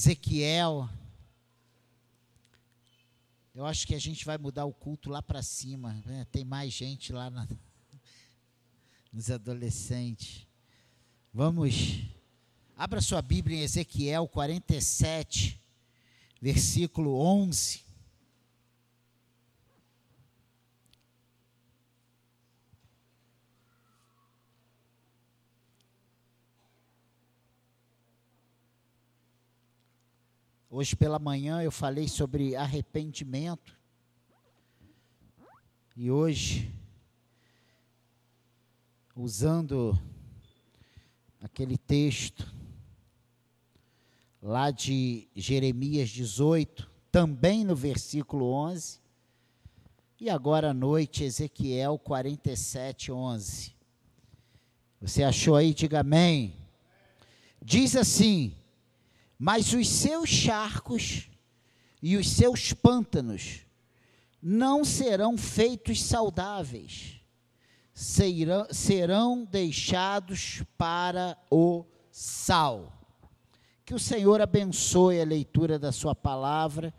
Ezequiel. Eu acho que a gente vai mudar o culto lá para cima. Né? Tem mais gente lá na, nos adolescentes. Vamos. Abra sua Bíblia em Ezequiel 47, versículo 11. Hoje pela manhã eu falei sobre arrependimento. E hoje, usando aquele texto lá de Jeremias 18, também no versículo 11, e agora à noite, Ezequiel 47, 11. Você achou aí? Diga amém. Diz assim: mas os seus charcos e os seus pântanos não serão feitos saudáveis, serão, serão deixados para o sal. Que o Senhor abençoe a leitura da Sua palavra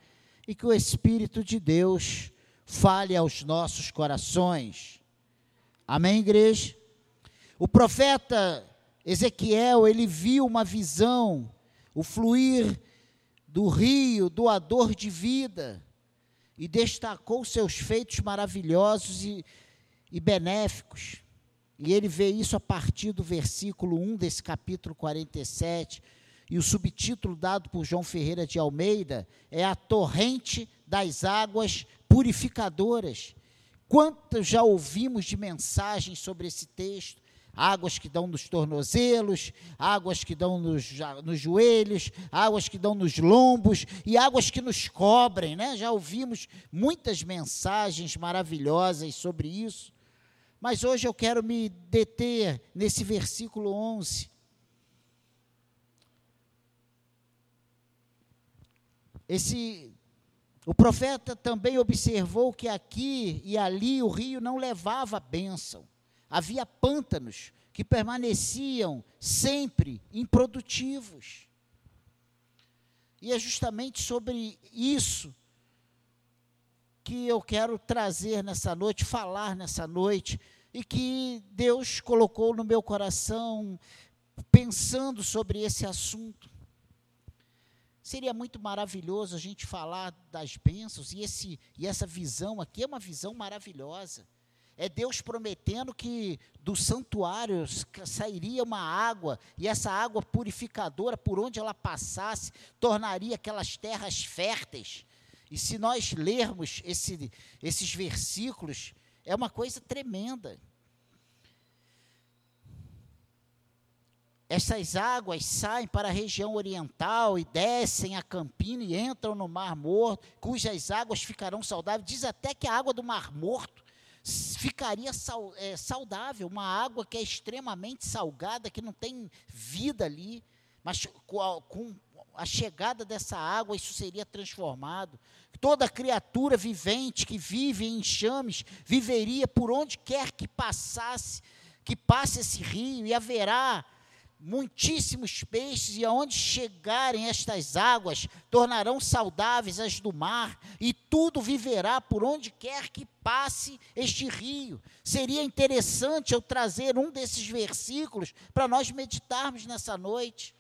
e que o Espírito de Deus fale aos nossos corações. Amém, igreja? O profeta Ezequiel, ele viu uma visão o fluir do rio doador de vida, e destacou seus feitos maravilhosos e, e benéficos. E ele vê isso a partir do versículo 1 desse capítulo 47. E o subtítulo dado por João Ferreira de Almeida é A Torrente das Águas Purificadoras. Quantos já ouvimos de mensagens sobre esse texto? Águas que dão nos tornozelos, águas que dão nos, nos, joelhos, águas que dão nos lombos e águas que nos cobrem, né? Já ouvimos muitas mensagens maravilhosas sobre isso. Mas hoje eu quero me deter nesse versículo 11. Esse o profeta também observou que aqui e ali o rio não levava bênção havia pântanos que permaneciam sempre improdutivos. E é justamente sobre isso que eu quero trazer nessa noite, falar nessa noite, e que Deus colocou no meu coração, pensando sobre esse assunto. Seria muito maravilhoso a gente falar das bênçãos, e, esse, e essa visão aqui é uma visão maravilhosa é Deus prometendo que do santuário sairia uma água, e essa água purificadora, por onde ela passasse, tornaria aquelas terras férteis. E se nós lermos esse, esses versículos, é uma coisa tremenda. Essas águas saem para a região oriental e descem a campina e entram no Mar Morto, cujas águas ficarão saudáveis. Diz até que a água do Mar Morto ficaria é, saudável, uma água que é extremamente salgada, que não tem vida ali, mas com a, com a chegada dessa água isso seria transformado. Toda criatura vivente que vive em enxames viveria por onde quer que passasse, que passe esse rio, e haverá muitíssimos peixes, e aonde chegarem estas águas, tornarão saudáveis as do mar, e tudo viverá por onde quer que passe este rio. Seria interessante eu trazer um desses versículos para nós meditarmos nessa noite.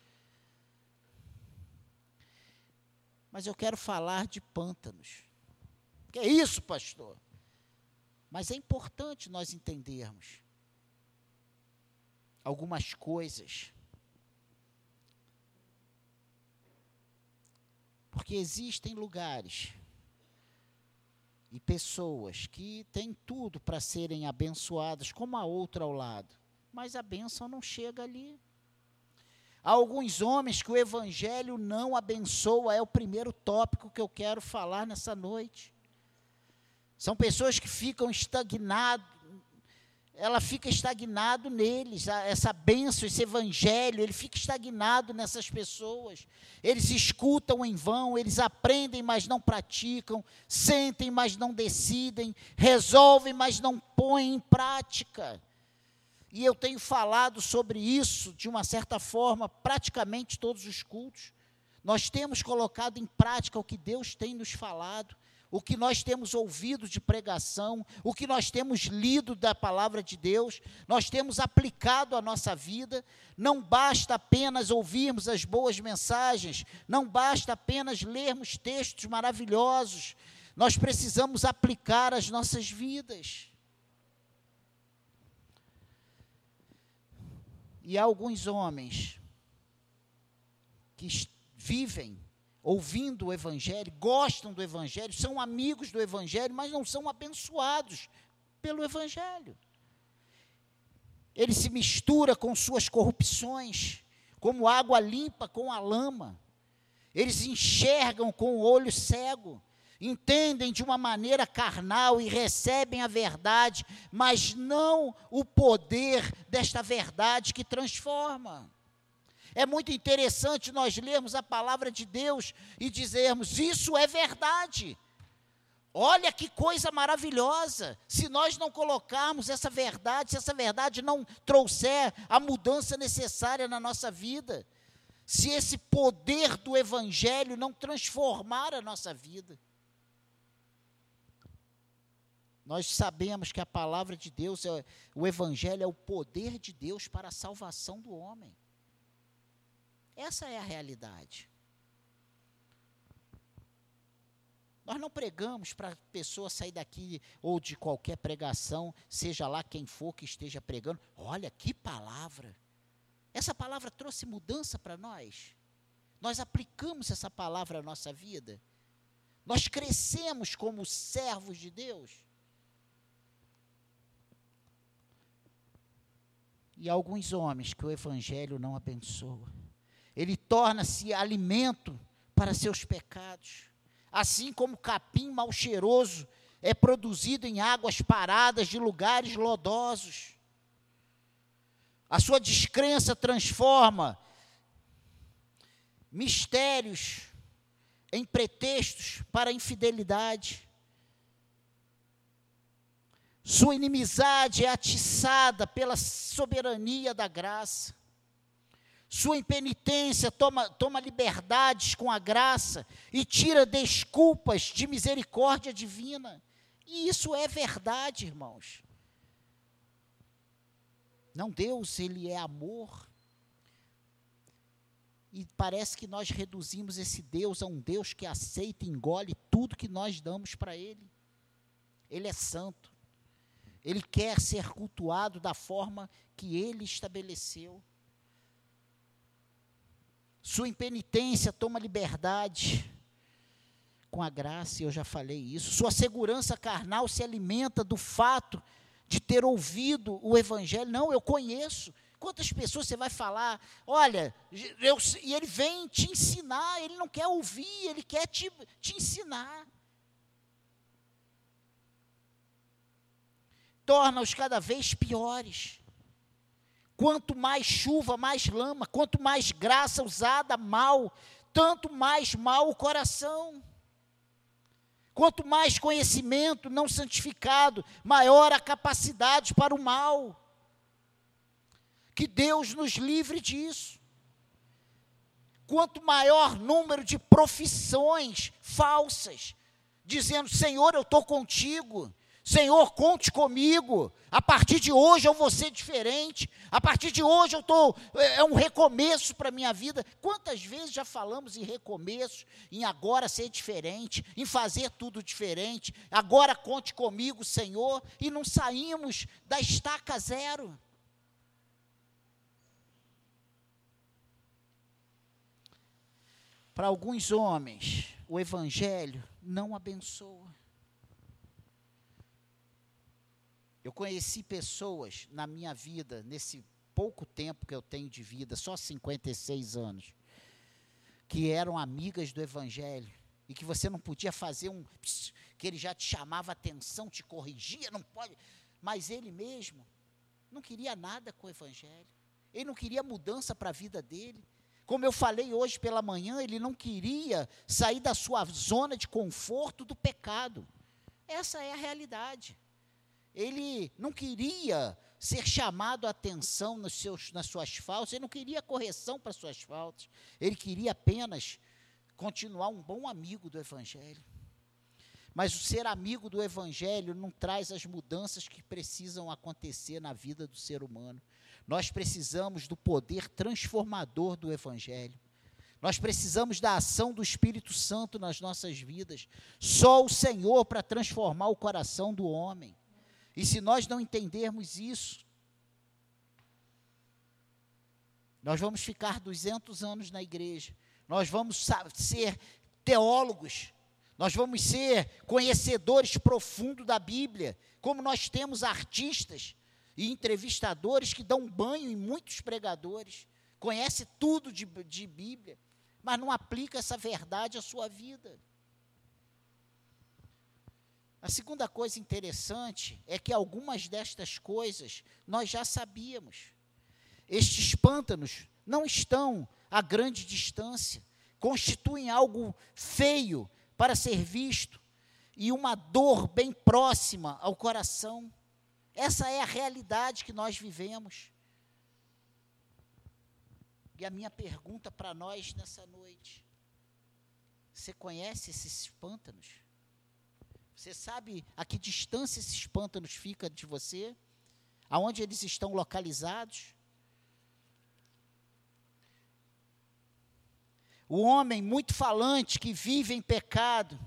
Mas eu quero falar de pântanos. Que é isso, pastor? Mas é importante nós entendermos algumas coisas. Porque existem lugares e pessoas que têm tudo para serem abençoadas, como a outra ao lado, mas a bênção não chega ali. Há alguns homens que o evangelho não abençoa, é o primeiro tópico que eu quero falar nessa noite. São pessoas que ficam estagnadas, ela fica estagnado neles, essa bênção, esse evangelho, ele fica estagnado nessas pessoas. Eles escutam em vão, eles aprendem, mas não praticam, sentem, mas não decidem, resolvem, mas não põem em prática. E eu tenho falado sobre isso, de uma certa forma, praticamente todos os cultos. Nós temos colocado em prática o que Deus tem nos falado, o que nós temos ouvido de pregação, o que nós temos lido da palavra de Deus, nós temos aplicado à nossa vida. Não basta apenas ouvirmos as boas mensagens, não basta apenas lermos textos maravilhosos, nós precisamos aplicar às nossas vidas. E há alguns homens que vivem ouvindo o Evangelho, gostam do Evangelho, são amigos do Evangelho, mas não são abençoados pelo Evangelho. Ele se mistura com suas corrupções, como água limpa com a lama. Eles enxergam com o olho cego, entendem de uma maneira carnal e recebem a verdade, mas não o poder desta verdade que transforma. É muito interessante nós lermos a palavra de Deus e dizermos: Isso é verdade. Olha que coisa maravilhosa. Se nós não colocarmos essa verdade, se essa verdade não trouxer a mudança necessária na nossa vida, se esse poder do Evangelho não transformar a nossa vida. Nós sabemos que a palavra de Deus, é, o Evangelho é o poder de Deus para a salvação do homem. Essa é a realidade. Nós não pregamos para a pessoa sair daqui ou de qualquer pregação, seja lá quem for que esteja pregando. Olha que palavra! Essa palavra trouxe mudança para nós. Nós aplicamos essa palavra à nossa vida. Nós crescemos como servos de Deus. E alguns homens que o Evangelho não abençoa ele torna-se alimento para seus pecados. Assim como capim mal cheiroso é produzido em águas paradas de lugares lodosos. A sua descrença transforma mistérios em pretextos para infidelidade. Sua inimizade é atiçada pela soberania da graça. Sua impenitência toma, toma liberdades com a graça e tira desculpas de misericórdia divina. E isso é verdade, irmãos. Não, Deus, Ele é amor. E parece que nós reduzimos esse Deus a um Deus que aceita e engole tudo que nós damos para Ele. Ele é santo. Ele quer ser cultuado da forma que Ele estabeleceu. Sua impenitência toma liberdade com a graça, e eu já falei isso. Sua segurança carnal se alimenta do fato de ter ouvido o Evangelho. Não, eu conheço. Quantas pessoas você vai falar, olha, eu, e ele vem te ensinar, ele não quer ouvir, ele quer te, te ensinar. Torna-os cada vez piores. Quanto mais chuva, mais lama, quanto mais graça usada mal, tanto mais mal o coração. Quanto mais conhecimento não santificado, maior a capacidade para o mal. Que Deus nos livre disso. Quanto maior número de profissões falsas, dizendo: Senhor, eu estou contigo, Senhor, conte comigo. A partir de hoje eu vou ser diferente. A partir de hoje eu tô é, é um recomeço para a minha vida. Quantas vezes já falamos em recomeço, em agora ser diferente, em fazer tudo diferente. Agora conte comigo, Senhor, e não saímos da estaca zero. Para alguns homens, o evangelho não abençoa. Eu conheci pessoas na minha vida, nesse pouco tempo que eu tenho de vida, só 56 anos, que eram amigas do Evangelho e que você não podia fazer um. que ele já te chamava atenção, te corrigia, não pode. Mas ele mesmo não queria nada com o Evangelho. Ele não queria mudança para a vida dele. Como eu falei hoje pela manhã, ele não queria sair da sua zona de conforto do pecado. Essa é a realidade. Ele não queria ser chamado a atenção nos seus, nas suas faltas, ele não queria correção para suas faltas, ele queria apenas continuar um bom amigo do Evangelho. Mas o ser amigo do Evangelho não traz as mudanças que precisam acontecer na vida do ser humano. Nós precisamos do poder transformador do Evangelho. Nós precisamos da ação do Espírito Santo nas nossas vidas. Só o Senhor para transformar o coração do homem. E se nós não entendermos isso, nós vamos ficar 200 anos na igreja. Nós vamos ser teólogos nós vamos ser conhecedores profundos da Bíblia, como nós temos artistas e entrevistadores que dão banho em muitos pregadores, conhece tudo de, de Bíblia, mas não aplica essa verdade à sua vida. A segunda coisa interessante é que algumas destas coisas nós já sabíamos. Estes pântanos não estão a grande distância, constituem algo feio para ser visto e uma dor bem próxima ao coração. Essa é a realidade que nós vivemos. E a minha pergunta para nós nessa noite: você conhece esses pântanos? Você sabe a que distância esses pântanos ficam de você? Aonde eles estão localizados? O homem muito falante que vive em pecado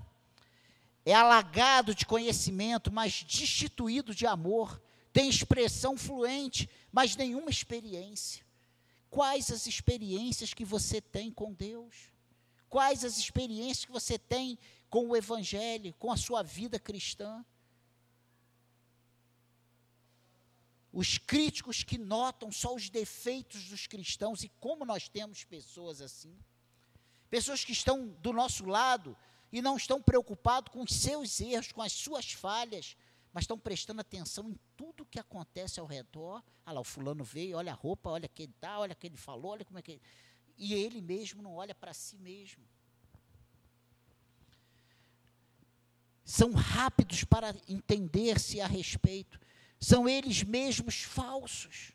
é alagado de conhecimento, mas destituído de amor, tem expressão fluente, mas nenhuma experiência. Quais as experiências que você tem com Deus? Quais as experiências que você tem com o Evangelho, com a sua vida cristã? Os críticos que notam só os defeitos dos cristãos e como nós temos pessoas assim pessoas que estão do nosso lado e não estão preocupados com os seus erros, com as suas falhas, mas estão prestando atenção em tudo que acontece ao redor. Ah lá, o fulano veio, olha a roupa, olha que ele está, olha o que ele falou, olha como é que ele... E ele mesmo não olha para si mesmo. São rápidos para entender-se a respeito. São eles mesmos falsos.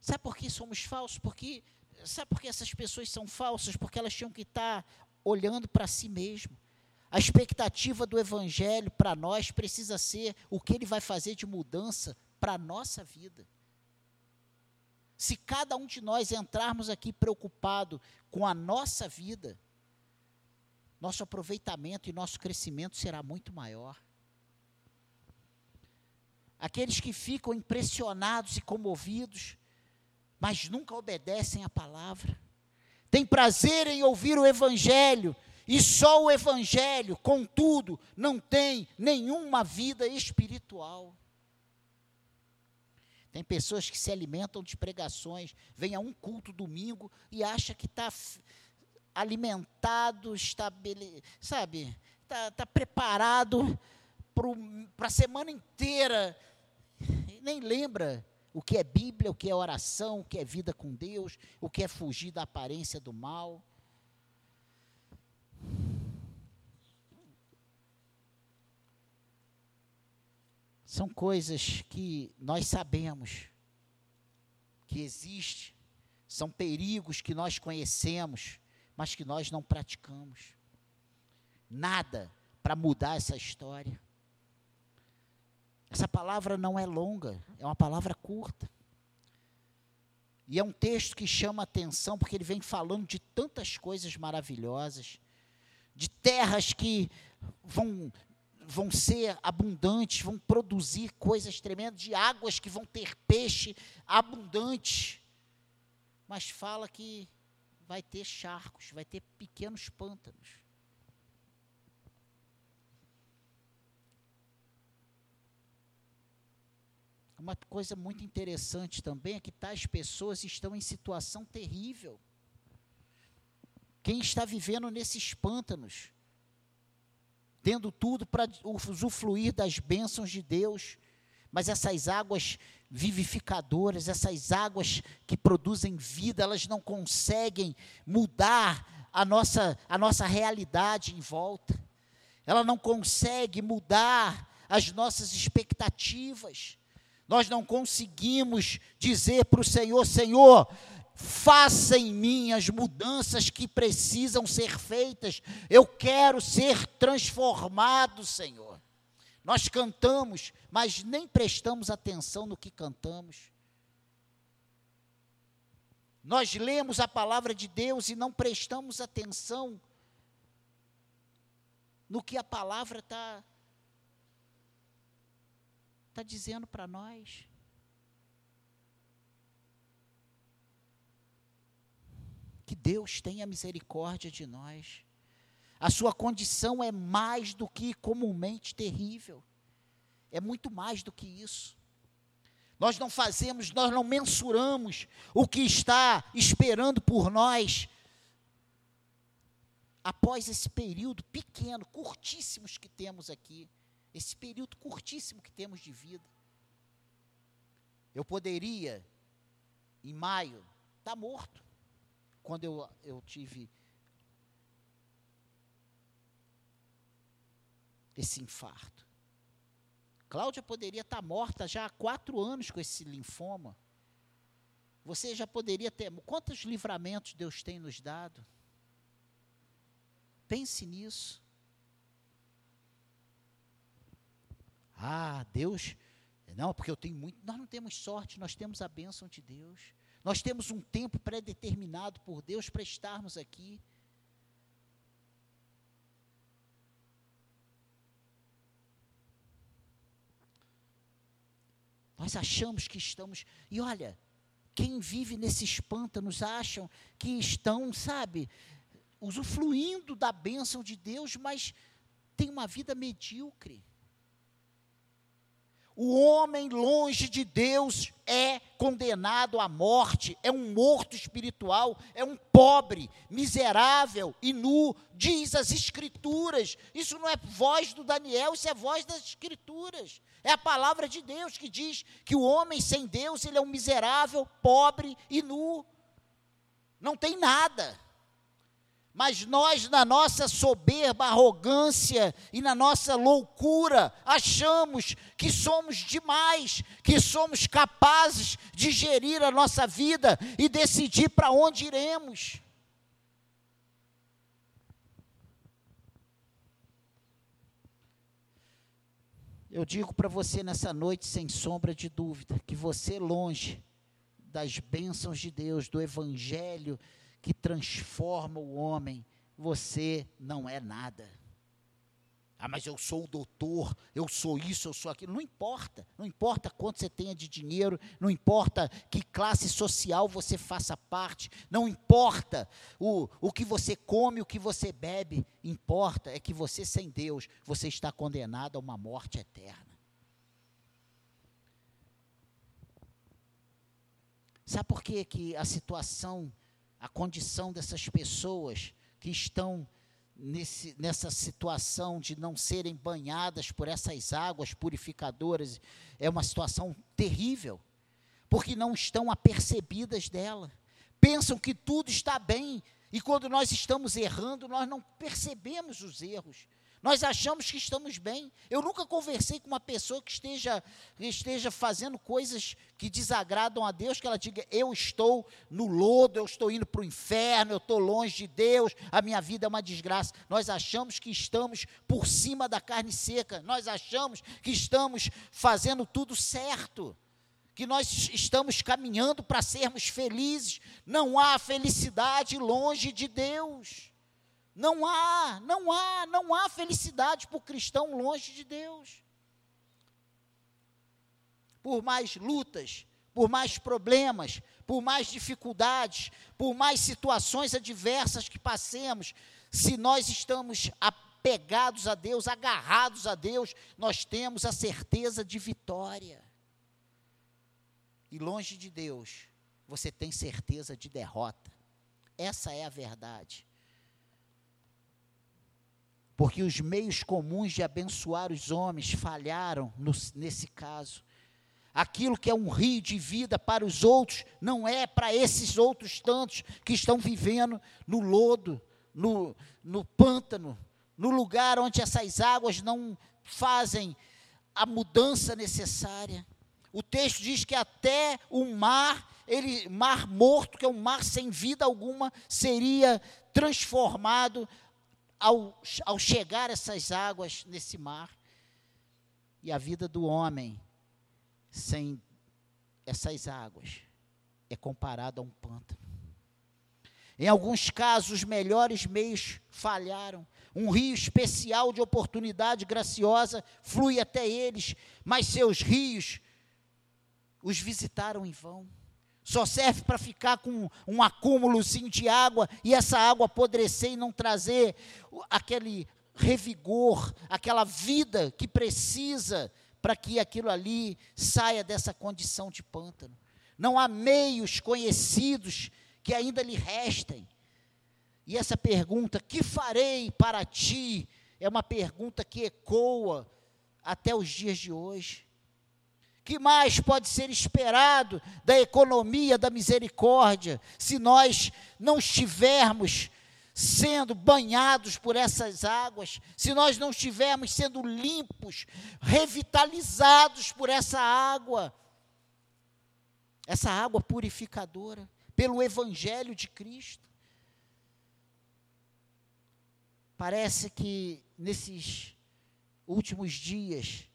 Sabe por que somos falsos? Porque Sabe por que essas pessoas são falsas? Porque elas tinham que estar olhando para si mesmo. A expectativa do Evangelho para nós precisa ser o que ele vai fazer de mudança para a nossa vida. Se cada um de nós entrarmos aqui preocupado com a nossa vida, nosso aproveitamento e nosso crescimento será muito maior. Aqueles que ficam impressionados e comovidos mas nunca obedecem à palavra. Tem prazer em ouvir o Evangelho, e só o Evangelho, contudo, não tem nenhuma vida espiritual. Tem pessoas que se alimentam de pregações, vem a um culto domingo e acha que está alimentado, estabele, sabe, está tá preparado para a semana inteira, nem lembra o que é Bíblia, o que é oração, o que é vida com Deus, o que é fugir da aparência do mal. São coisas que nós sabemos que existem, são perigos que nós conhecemos, mas que nós não praticamos. Nada para mudar essa história. Essa palavra não é longa, é uma palavra curta. E é um texto que chama atenção porque ele vem falando de tantas coisas maravilhosas, de terras que vão vão ser abundantes, vão produzir coisas tremendas, de águas que vão ter peixe abundante. Mas fala que vai ter charcos, vai ter pequenos pântanos. Uma coisa muito interessante também é que tais pessoas estão em situação terrível. Quem está vivendo nesses pântanos, tendo tudo para usufruir das bênçãos de Deus, mas essas águas vivificadoras, essas águas que produzem vida, elas não conseguem mudar a nossa, a nossa realidade em volta. Ela não consegue mudar as nossas expectativas. Nós não conseguimos dizer para o Senhor: Senhor, Faça em mim as mudanças que precisam ser feitas. Eu quero ser transformado, Senhor. Nós cantamos, mas nem prestamos atenção no que cantamos. Nós lemos a palavra de Deus e não prestamos atenção no que a palavra está tá dizendo para nós. Que Deus tenha misericórdia de nós. A sua condição é mais do que comumente terrível. É muito mais do que isso. Nós não fazemos, nós não mensuramos o que está esperando por nós após esse período pequeno, curtíssimos que temos aqui, esse período curtíssimo que temos de vida. Eu poderia, em maio, estar tá morto, quando eu, eu tive esse infarto. Cláudia poderia estar tá morta já há quatro anos com esse linfoma. Você já poderia ter. Quantos livramentos Deus tem nos dado? Pense nisso. Ah, Deus. Não, porque eu tenho muito. Nós não temos sorte, nós temos a bênção de Deus. Nós temos um tempo pré-determinado por Deus para estarmos aqui. Nós achamos que estamos. E olha, quem vive nesses pântanos acham que estão, sabe, usufruindo da bênção de Deus, mas tem uma vida medíocre. O homem longe de Deus é condenado à morte, é um morto espiritual, é um pobre, miserável e nu, diz as Escrituras. Isso não é voz do Daniel, isso é voz das Escrituras. É a palavra de Deus que diz que o homem sem Deus, ele é um miserável, pobre e nu. Não tem nada. Mas nós, na nossa soberba, arrogância e na nossa loucura, achamos que somos demais, que somos capazes de gerir a nossa vida e decidir para onde iremos. Eu digo para você nessa noite, sem sombra de dúvida, que você, longe das bênçãos de Deus, do Evangelho, que transforma o homem, você não é nada. Ah, mas eu sou o doutor, eu sou isso, eu sou aquilo. Não importa. Não importa quanto você tenha de dinheiro, não importa que classe social você faça parte, não importa o, o que você come, o que você bebe. Importa é que você, sem Deus, você está condenado a uma morte eterna. Sabe por que, que a situação a condição dessas pessoas que estão nesse, nessa situação de não serem banhadas por essas águas purificadoras é uma situação terrível, porque não estão apercebidas dela. Pensam que tudo está bem, e quando nós estamos errando, nós não percebemos os erros. Nós achamos que estamos bem. Eu nunca conversei com uma pessoa que esteja, que esteja fazendo coisas que desagradam a Deus, que ela diga: Eu estou no lodo, eu estou indo para o inferno, eu estou longe de Deus, a minha vida é uma desgraça. Nós achamos que estamos por cima da carne seca, nós achamos que estamos fazendo tudo certo que nós estamos caminhando para sermos felizes. Não há felicidade longe de Deus. Não há, não há, não há felicidade para o cristão longe de Deus. Por mais lutas, por mais problemas, por mais dificuldades, por mais situações adversas que passemos, se nós estamos apegados a Deus, agarrados a Deus, nós temos a certeza de vitória. E longe de Deus, você tem certeza de derrota. Essa é a verdade. Porque os meios comuns de abençoar os homens falharam no, nesse caso. Aquilo que é um rio de vida para os outros, não é para esses outros tantos que estão vivendo no lodo, no, no pântano, no lugar onde essas águas não fazem a mudança necessária. O texto diz que até o mar ele, mar morto, que é um mar sem vida alguma, seria transformado ao, ao chegar essas águas nesse mar. E a vida do homem sem essas águas é comparada a um pântano. Em alguns casos, os melhores meios falharam. Um rio especial de oportunidade graciosa flui até eles, mas seus rios os visitaram em vão. Só serve para ficar com um acúmulozinho de água e essa água apodrecer e não trazer aquele revigor, aquela vida que precisa para que aquilo ali saia dessa condição de pântano. Não há meios conhecidos que ainda lhe restem. E essa pergunta, que farei para ti, é uma pergunta que ecoa até os dias de hoje. Que mais pode ser esperado da economia da misericórdia se nós não estivermos sendo banhados por essas águas, se nós não estivermos sendo limpos, revitalizados por essa água, essa água purificadora, pelo Evangelho de Cristo? Parece que nesses últimos dias,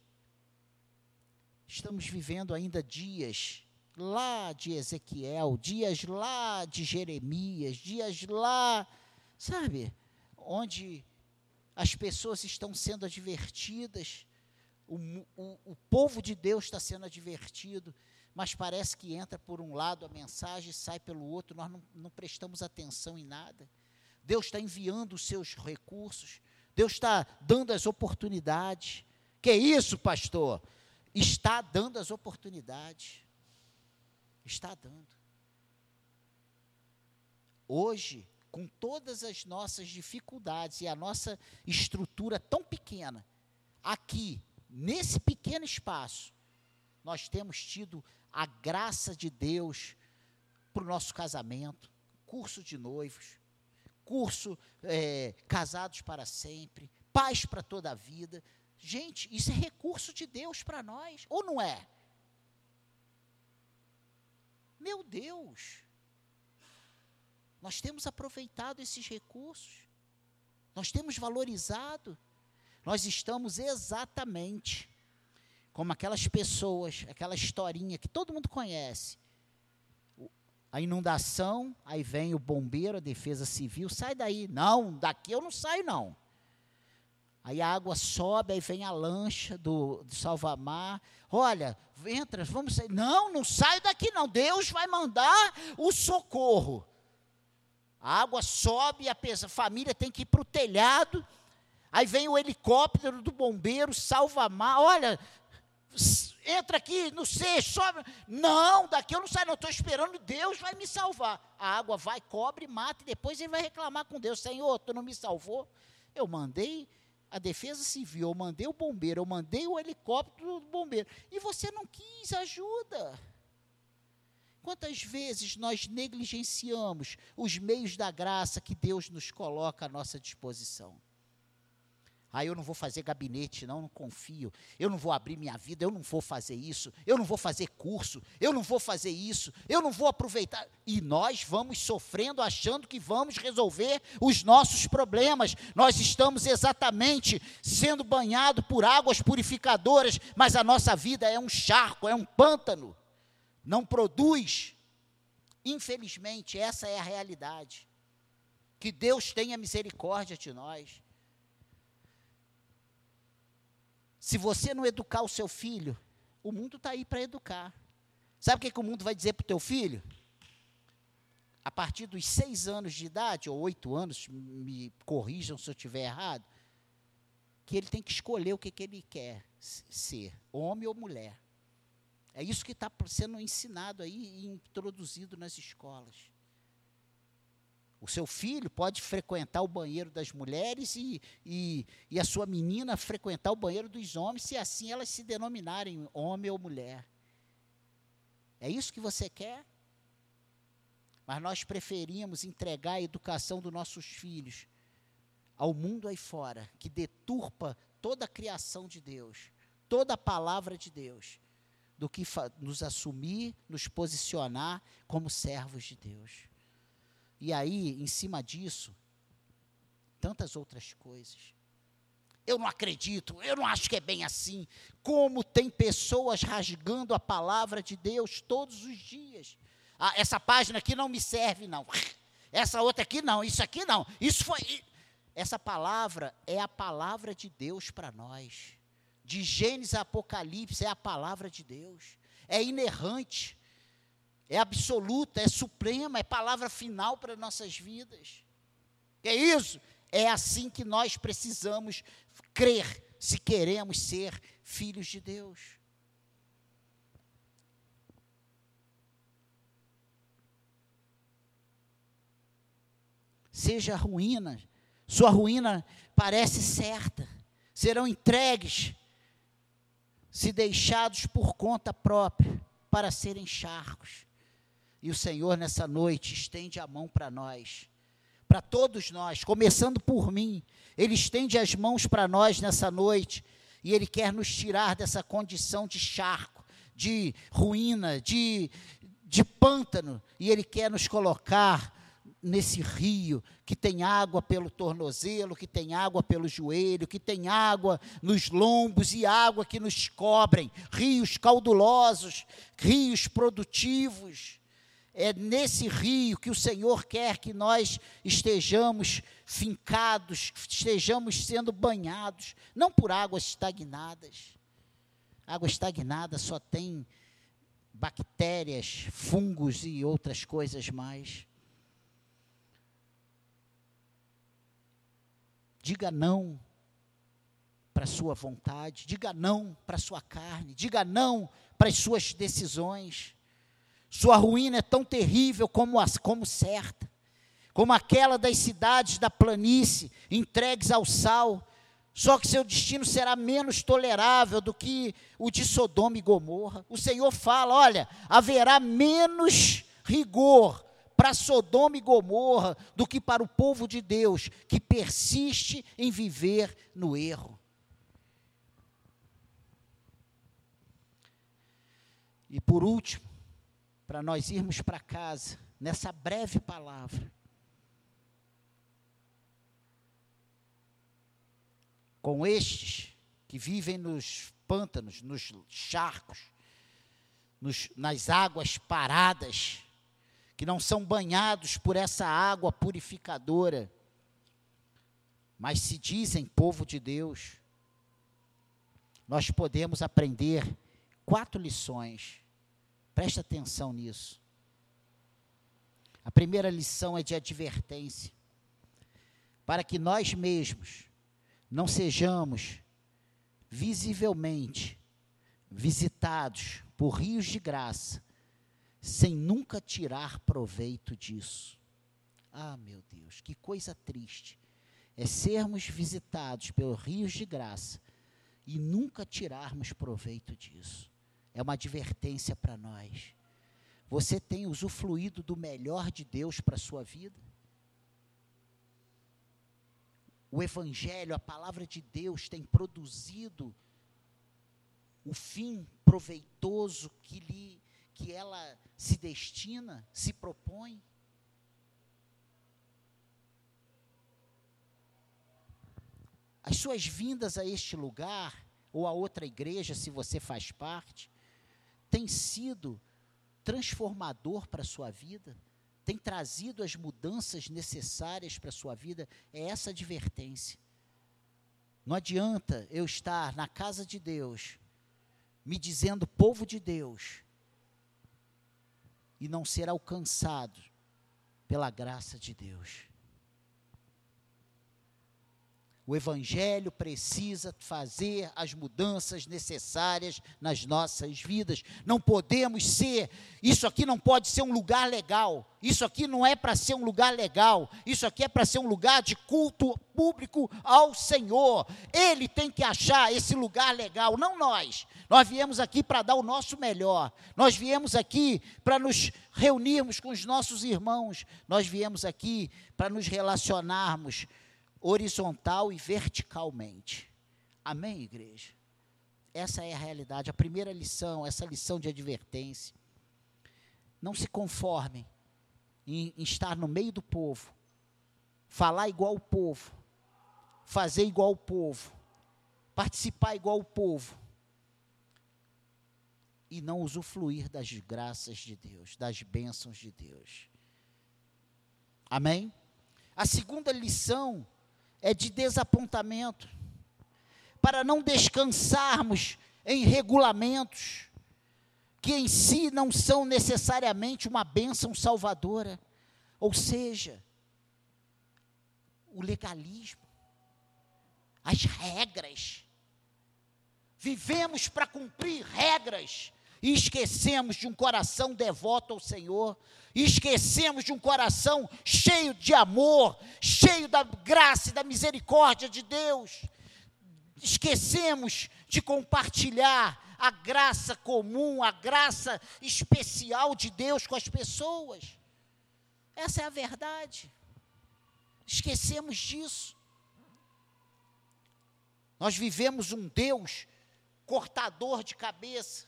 estamos vivendo ainda dias lá de Ezequiel, dias lá de Jeremias, dias lá, sabe, onde as pessoas estão sendo advertidas, o, o, o povo de Deus está sendo advertido, mas parece que entra por um lado a mensagem e sai pelo outro, nós não, não prestamos atenção em nada. Deus está enviando os seus recursos, Deus está dando as oportunidades. Que isso, pastor? Está dando as oportunidades. Está dando. Hoje, com todas as nossas dificuldades e a nossa estrutura tão pequena, aqui, nesse pequeno espaço, nós temos tido a graça de Deus para o nosso casamento, curso de noivos, curso é, Casados para Sempre, Paz para toda a vida. Gente, isso é recurso de Deus para nós, ou não é? Meu Deus! Nós temos aproveitado esses recursos, nós temos valorizado, nós estamos exatamente como aquelas pessoas, aquela historinha que todo mundo conhece a inundação, aí vem o bombeiro, a defesa civil, sai daí. Não, daqui eu não saio, não. Aí a água sobe, aí vem a lancha do, do salvamar. Olha, entra, vamos sair. Não, não saio daqui, não. Deus vai mandar o socorro. A água sobe, a, família tem que ir para o telhado. Aí vem o helicóptero do bombeiro, salva-mar. Olha, entra aqui, não sei, sobe. Não, daqui eu não saio, não, estou esperando, Deus vai me salvar. A água vai, cobre, mata, e depois ele vai reclamar com Deus, Senhor, tu não me salvou? Eu mandei a defesa civil, eu mandei o bombeiro, eu mandei o helicóptero do bombeiro, e você não quis ajuda. Quantas vezes nós negligenciamos os meios da graça que Deus nos coloca à nossa disposição? Ah, eu não vou fazer gabinete, não, não confio. Eu não vou abrir minha vida, eu não vou fazer isso. Eu não vou fazer curso, eu não vou fazer isso. Eu não vou aproveitar. E nós vamos sofrendo, achando que vamos resolver os nossos problemas. Nós estamos exatamente sendo banhados por águas purificadoras, mas a nossa vida é um charco, é um pântano. Não produz. Infelizmente, essa é a realidade. Que Deus tenha misericórdia de nós. Se você não educar o seu filho, o mundo está aí para educar. Sabe o que, que o mundo vai dizer para o teu filho? A partir dos seis anos de idade, ou oito anos, me corrijam se eu estiver errado, que ele tem que escolher o que, que ele quer ser, homem ou mulher. É isso que está sendo ensinado aí e introduzido nas escolas. O seu filho pode frequentar o banheiro das mulheres e, e, e, a sua menina frequentar o banheiro dos homens, se assim elas se denominarem homem ou mulher. É isso que você quer? Mas nós preferimos entregar a educação dos nossos filhos ao mundo aí fora, que deturpa toda a criação de Deus, toda a palavra de Deus, do que nos assumir, nos posicionar como servos de Deus. E aí, em cima disso, tantas outras coisas. Eu não acredito, eu não acho que é bem assim. Como tem pessoas rasgando a palavra de Deus todos os dias. Ah, essa página aqui não me serve, não. Essa outra aqui não, isso aqui não. Isso foi. Essa palavra é a palavra de Deus para nós. De Gênesis a Apocalipse é a palavra de Deus. É inerrante, é absoluta, é suprema, é palavra final para nossas vidas. É isso? É assim que nós precisamos crer se queremos ser filhos de Deus. Seja ruína, sua ruína parece certa, serão entregues, se deixados por conta própria, para serem charcos. E o Senhor, nessa noite, estende a mão para nós para todos nós, começando por mim. Ele estende as mãos para nós nessa noite e Ele quer nos tirar dessa condição de charco, de ruína, de, de pântano, e Ele quer nos colocar nesse rio que tem água pelo tornozelo, que tem água pelo joelho, que tem água nos lombos e água que nos cobrem, rios caudulosos, rios produtivos é nesse rio que o Senhor quer que nós estejamos fincados, estejamos sendo banhados, não por águas estagnadas. Água estagnada só tem bactérias, fungos e outras coisas mais. Diga não para a sua vontade, diga não para a sua carne, diga não para as suas decisões. Sua ruína é tão terrível como, as, como certa, como aquela das cidades da planície, entregues ao sal, só que seu destino será menos tolerável do que o de Sodoma e Gomorra. O Senhor fala: olha, haverá menos rigor para Sodoma e Gomorra do que para o povo de Deus que persiste em viver no erro. E por último, para nós irmos para casa, nessa breve palavra. Com estes que vivem nos pântanos, nos charcos, nos, nas águas paradas, que não são banhados por essa água purificadora, mas se dizem povo de Deus, nós podemos aprender quatro lições Preste atenção nisso. A primeira lição é de advertência. Para que nós mesmos não sejamos visivelmente visitados por rios de graça, sem nunca tirar proveito disso. Ah, meu Deus, que coisa triste é sermos visitados pelos rios de graça e nunca tirarmos proveito disso é uma advertência para nós. Você tem usufruído do melhor de Deus para a sua vida? O Evangelho, a palavra de Deus, tem produzido o fim proveitoso que, lhe, que ela se destina, se propõe? As suas vindas a este lugar, ou a outra igreja, se você faz parte, tem sido transformador para a sua vida? Tem trazido as mudanças necessárias para a sua vida? É essa advertência. Não adianta eu estar na casa de Deus, me dizendo povo de Deus, e não ser alcançado pela graça de Deus. O Evangelho precisa fazer as mudanças necessárias nas nossas vidas. Não podemos ser, isso aqui não pode ser um lugar legal. Isso aqui não é para ser um lugar legal. Isso aqui é para ser um lugar de culto público ao Senhor. Ele tem que achar esse lugar legal, não nós. Nós viemos aqui para dar o nosso melhor. Nós viemos aqui para nos reunirmos com os nossos irmãos. Nós viemos aqui para nos relacionarmos horizontal e verticalmente. Amém, igreja? essa é a realidade. A primeira lição, essa lição de advertência. Não se conformem em, em estar no meio do povo, falar igual o povo, fazer igual o povo, participar igual o povo e não usufruir das graças de Deus, das bênçãos de Deus. Amém? A segunda lição é de desapontamento. Para não descansarmos em regulamentos que em si não são necessariamente uma bênção salvadora. Ou seja, o legalismo, as regras. Vivemos para cumprir regras e esquecemos de um coração devoto ao Senhor, esquecemos de um coração cheio de amor, cheio da graça e da misericórdia de Deus. Esquecemos de compartilhar a graça comum, a graça especial de Deus com as pessoas. Essa é a verdade. Esquecemos disso. Nós vivemos um Deus cortador de cabeça,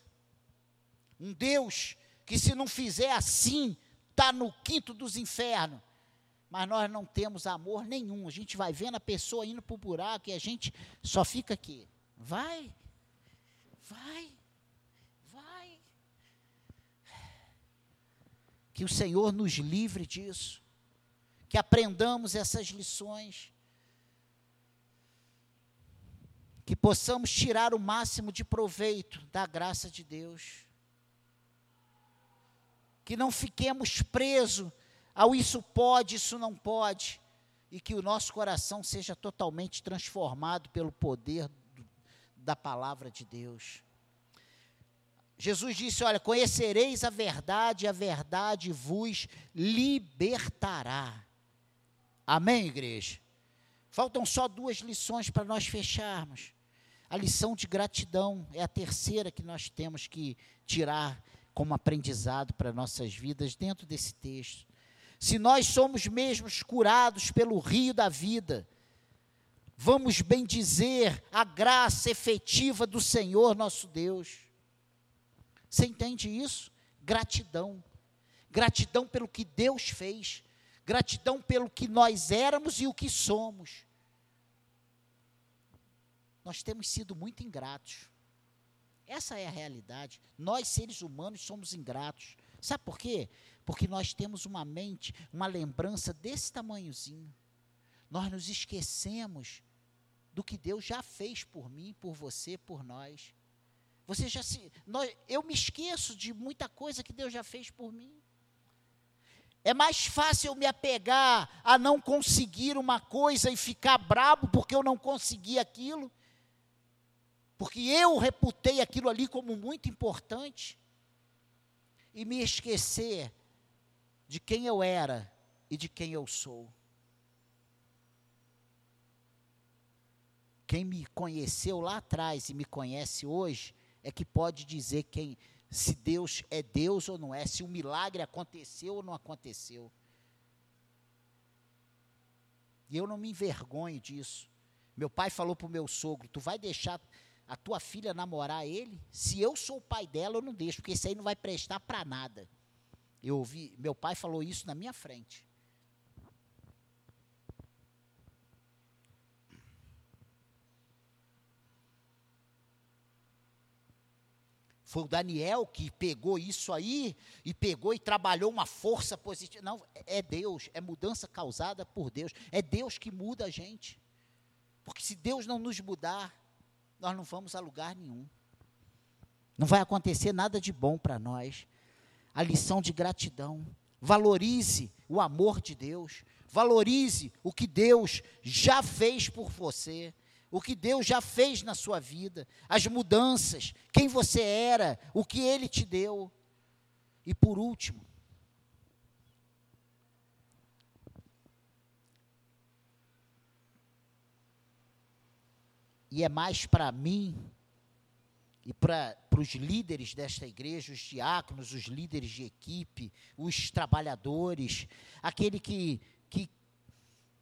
um Deus que, se não fizer assim, está no quinto dos infernos. Mas nós não temos amor nenhum. A gente vai vendo a pessoa indo para o buraco e a gente só fica aqui. Vai, vai, vai. Que o Senhor nos livre disso que aprendamos essas lições, que possamos tirar o máximo de proveito da graça de Deus, que não fiquemos presos ao isso pode, isso não pode, e que o nosso coração seja totalmente transformado pelo poder da palavra de Deus. Jesus disse: Olha, conhecereis a verdade, a verdade vos libertará. Amém, igreja? Faltam só duas lições para nós fecharmos. A lição de gratidão é a terceira que nós temos que tirar como aprendizado para nossas vidas dentro desse texto. Se nós somos mesmos curados pelo rio da vida, vamos bem dizer a graça efetiva do Senhor nosso Deus. Você entende isso? Gratidão. Gratidão pelo que Deus fez gratidão pelo que nós éramos e o que somos. Nós temos sido muito ingratos. Essa é a realidade. Nós, seres humanos, somos ingratos. Sabe por quê? Porque nós temos uma mente, uma lembrança desse tamanhozinho. Nós nos esquecemos do que Deus já fez por mim, por você, por nós. Você já se, nós, eu me esqueço de muita coisa que Deus já fez por mim. É mais fácil eu me apegar a não conseguir uma coisa e ficar brabo porque eu não consegui aquilo, porque eu reputei aquilo ali como muito importante, e me esquecer de quem eu era e de quem eu sou. Quem me conheceu lá atrás e me conhece hoje é que pode dizer quem se Deus é Deus ou não é, se o um milagre aconteceu ou não aconteceu. E eu não me envergonho disso. Meu pai falou para o meu sogro: Tu vai deixar a tua filha namorar ele? Se eu sou o pai dela, eu não deixo, porque isso aí não vai prestar para nada. Eu ouvi, meu pai falou isso na minha frente. Foi o Daniel que pegou isso aí e pegou e trabalhou uma força positiva. Não, é Deus, é mudança causada por Deus. É Deus que muda a gente. Porque se Deus não nos mudar, nós não vamos a lugar nenhum. Não vai acontecer nada de bom para nós. A lição de gratidão. Valorize o amor de Deus. Valorize o que Deus já fez por você o que Deus já fez na sua vida, as mudanças, quem você era, o que Ele te deu. E por último, e é mais para mim e para os líderes desta igreja, os diáconos, os líderes de equipe, os trabalhadores, aquele que, que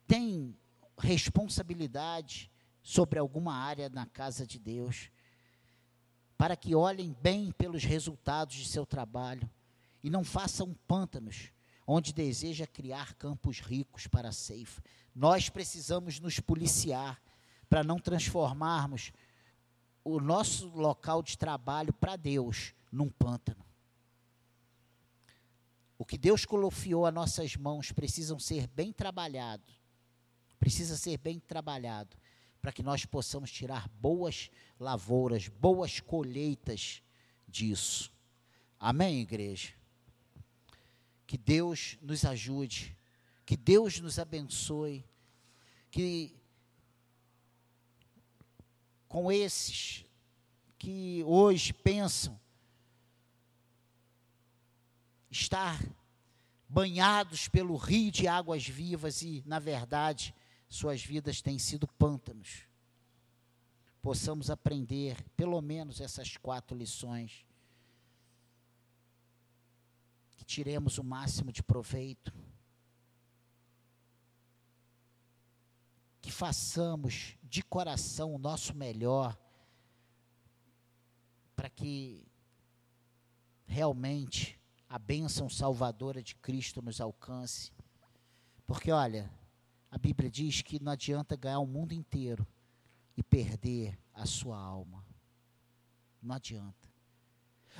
tem responsabilidade sobre alguma área na casa de Deus. para que olhem bem pelos resultados de seu trabalho e não façam pântanos onde deseja criar campos ricos para a ceifa. Nós precisamos nos policiar para não transformarmos o nosso local de trabalho para Deus num pântano. O que Deus confiou a nossas mãos precisam ser bem trabalhado. Precisa ser bem trabalhado para que nós possamos tirar boas lavouras, boas colheitas disso. Amém, igreja? Que Deus nos ajude, que Deus nos abençoe, que com esses que hoje pensam estar banhados pelo rio de águas vivas e, na verdade, suas vidas têm sido pântanos. Possamos aprender pelo menos essas quatro lições. Que tiremos o máximo de proveito. Que façamos de coração o nosso melhor para que realmente a bênção salvadora de Cristo nos alcance. Porque, olha, a Bíblia diz que não adianta ganhar o mundo inteiro e perder a sua alma. Não adianta.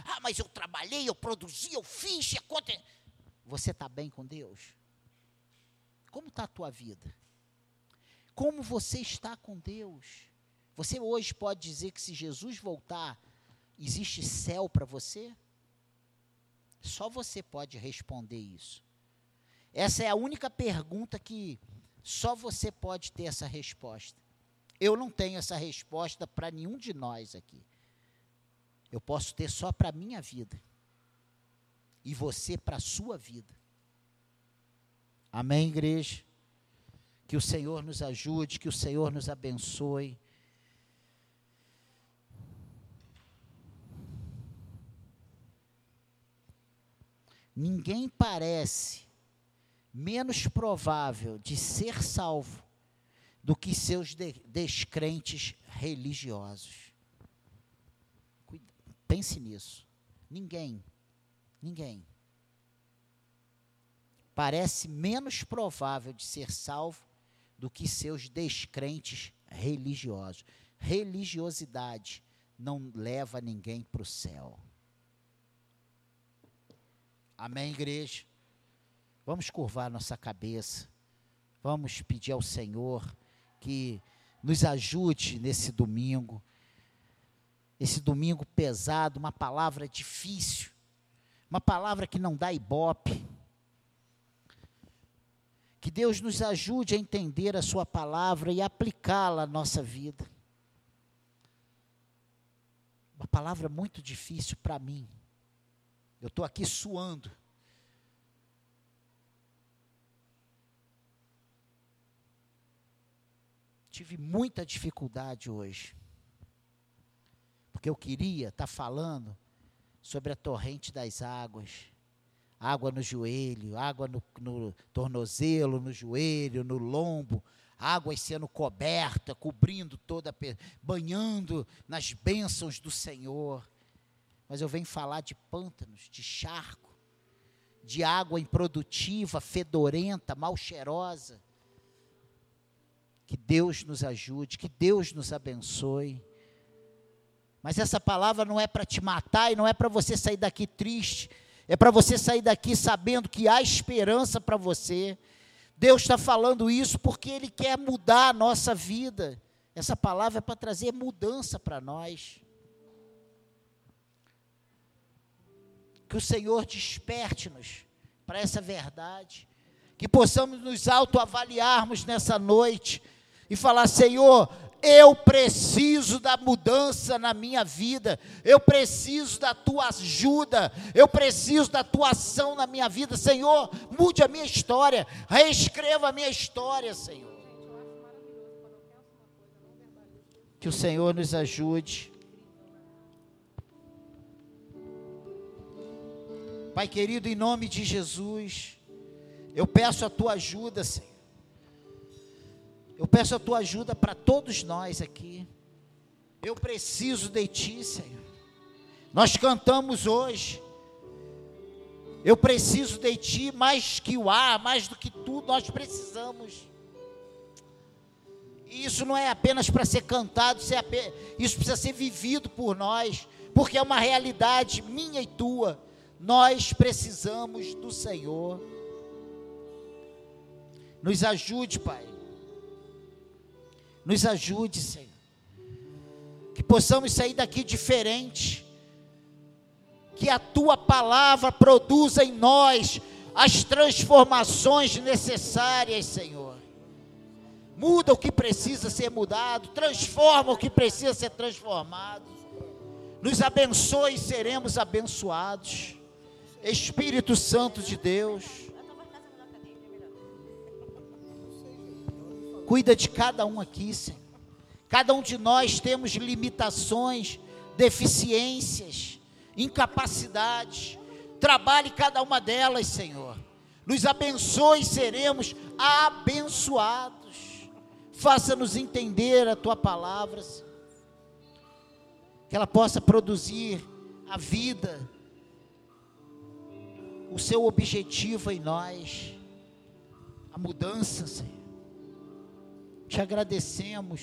Ah, mas eu trabalhei, eu produzi, eu fiz, aconteceu. Você está bem com Deus? Como está a tua vida? Como você está com Deus? Você hoje pode dizer que se Jesus voltar, existe céu para você? Só você pode responder isso. Essa é a única pergunta que só você pode ter essa resposta. Eu não tenho essa resposta para nenhum de nós aqui. Eu posso ter só para a minha vida. E você para a sua vida. Amém, igreja? Que o Senhor nos ajude, que o Senhor nos abençoe. Ninguém parece menos provável de ser salvo do que seus de, descrentes religiosos. Pense nisso. Ninguém, ninguém. Parece menos provável de ser salvo do que seus descrentes religiosos. Religiosidade não leva ninguém para o céu. Amém, igreja? Vamos curvar nossa cabeça. Vamos pedir ao Senhor que nos ajude nesse domingo. Esse domingo pesado, uma palavra difícil, uma palavra que não dá ibope. Que Deus nos ajude a entender a Sua palavra e aplicá-la à nossa vida. Uma palavra muito difícil para mim. Eu estou aqui suando. tive muita dificuldade hoje. Porque eu queria estar tá falando sobre a torrente das águas. Água no joelho, água no, no tornozelo, no joelho, no lombo, águas sendo coberta, cobrindo toda, banhando nas bênçãos do Senhor. Mas eu venho falar de pântanos, de charco, de água improdutiva, fedorenta, mal cheirosa. Que Deus nos ajude, que Deus nos abençoe. Mas essa palavra não é para te matar e não é para você sair daqui triste. É para você sair daqui sabendo que há esperança para você. Deus está falando isso porque Ele quer mudar a nossa vida. Essa palavra é para trazer mudança para nós. Que o Senhor desperte-nos para essa verdade. Que possamos nos autoavaliarmos nessa noite e falar: Senhor, eu preciso da mudança na minha vida, eu preciso da tua ajuda, eu preciso da tua ação na minha vida, Senhor, mude a minha história, reescreva a minha história, Senhor. Que o Senhor nos ajude. Pai querido, em nome de Jesus, eu peço a tua ajuda, Senhor. Eu peço a tua ajuda para todos nós aqui. Eu preciso de ti, Senhor. Nós cantamos hoje. Eu preciso de ti mais que o ar, mais do que tudo, nós precisamos. E isso não é apenas para ser cantado, isso, é isso precisa ser vivido por nós, porque é uma realidade minha e tua. Nós precisamos do Senhor. Nos ajude, Pai. Nos ajude, Senhor. Que possamos sair daqui diferente que a tua palavra produza em nós as transformações necessárias, Senhor. Muda o que precisa ser mudado, transforma o que precisa ser transformado. Nos abençoe e seremos abençoados. Espírito Santo de Deus. Cuida de cada um aqui, Senhor. Cada um de nós temos limitações, deficiências incapacidades. Trabalhe cada uma delas, Senhor. Nos abençoe seremos abençoados. Faça-nos entender a tua palavra, Senhor. que ela possa produzir a vida, o seu objetivo em nós, a mudança, Senhor. Te agradecemos